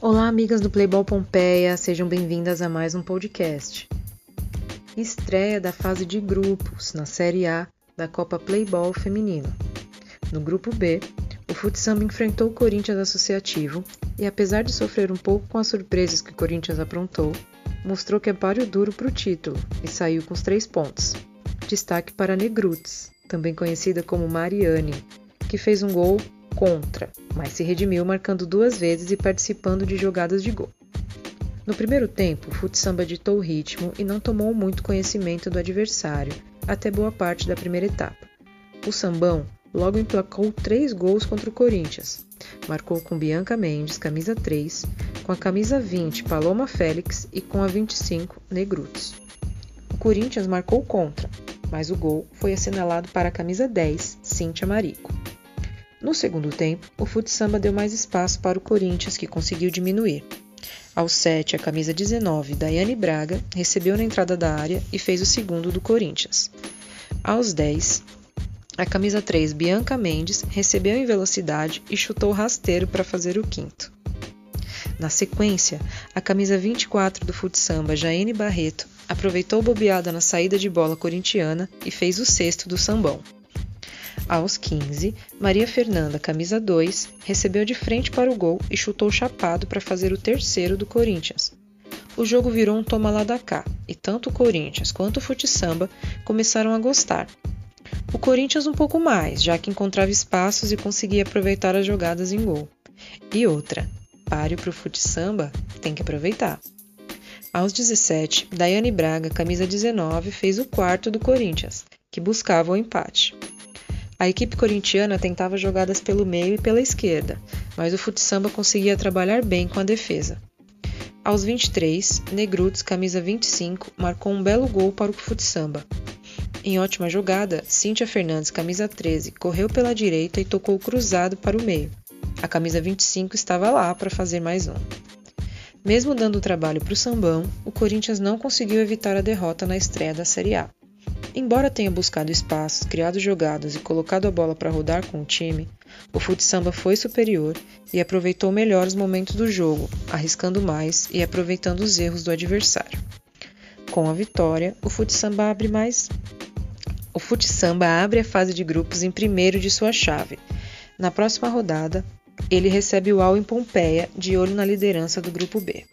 Olá, amigas do Playball Pompeia, sejam bem-vindas a mais um podcast. Estreia da fase de grupos na Série A da Copa Playball Feminino. No grupo B, o futsamba enfrentou o Corinthians Associativo e, apesar de sofrer um pouco com as surpresas que o Corinthians aprontou, mostrou que é páreo duro para o título e saiu com os três pontos. Destaque para Negrutes, também conhecida como Mariane, que fez um gol contra, mas se redimiu marcando duas vezes e participando de jogadas de gol. No primeiro tempo, o futsamba ditou o ritmo e não tomou muito conhecimento do adversário até boa parte da primeira etapa. O sambão logo emplacou três gols contra o Corinthians. Marcou com Bianca Mendes, camisa 3, com a camisa 20, Paloma Félix e com a 25, Negrutes. O Corinthians marcou contra, mas o gol foi assinalado para a camisa 10, Cíntia Marico. No segundo tempo, o futsamba deu mais espaço para o Corinthians, que conseguiu diminuir. Aos 7, a camisa 19, Daiane Braga, recebeu na entrada da área e fez o segundo do Corinthians. Aos 10, a camisa 3, Bianca Mendes, recebeu em velocidade e chutou rasteiro para fazer o quinto. Na sequência, a camisa 24 do futsamba, Jaine Barreto, aproveitou bobeada na saída de bola corintiana e fez o sexto do sambão. Aos 15, Maria Fernanda, camisa 2, recebeu de frente para o gol e chutou chapado para fazer o terceiro do Corinthians. O jogo virou um toma lá da cá, e tanto o Corinthians quanto o futsamba começaram a gostar. O Corinthians um pouco mais, já que encontrava espaços e conseguia aproveitar as jogadas em gol. E outra, páreo para o futsamba tem que aproveitar. Aos 17, Daiane Braga, camisa 19, fez o quarto do Corinthians, que buscava o empate. A equipe corintiana tentava jogadas pelo meio e pela esquerda, mas o futsamba conseguia trabalhar bem com a defesa. Aos 23, Negrutes, camisa 25, marcou um belo gol para o futsamba. Em ótima jogada, Cíntia Fernandes, camisa 13, correu pela direita e tocou cruzado para o meio. A camisa 25 estava lá para fazer mais um. Mesmo dando trabalho para o Sambão, o Corinthians não conseguiu evitar a derrota na estreia da Série A. Embora tenha buscado espaços, criado jogadas e colocado a bola para rodar com o time, o futsamba foi superior e aproveitou melhor os momentos do jogo, arriscando mais e aproveitando os erros do adversário. Com a vitória, o futsamba abre mais o futsamba abre a fase de grupos em primeiro de sua chave. Na próxima rodada, ele recebe o Al em Pompeia, de olho na liderança do grupo B.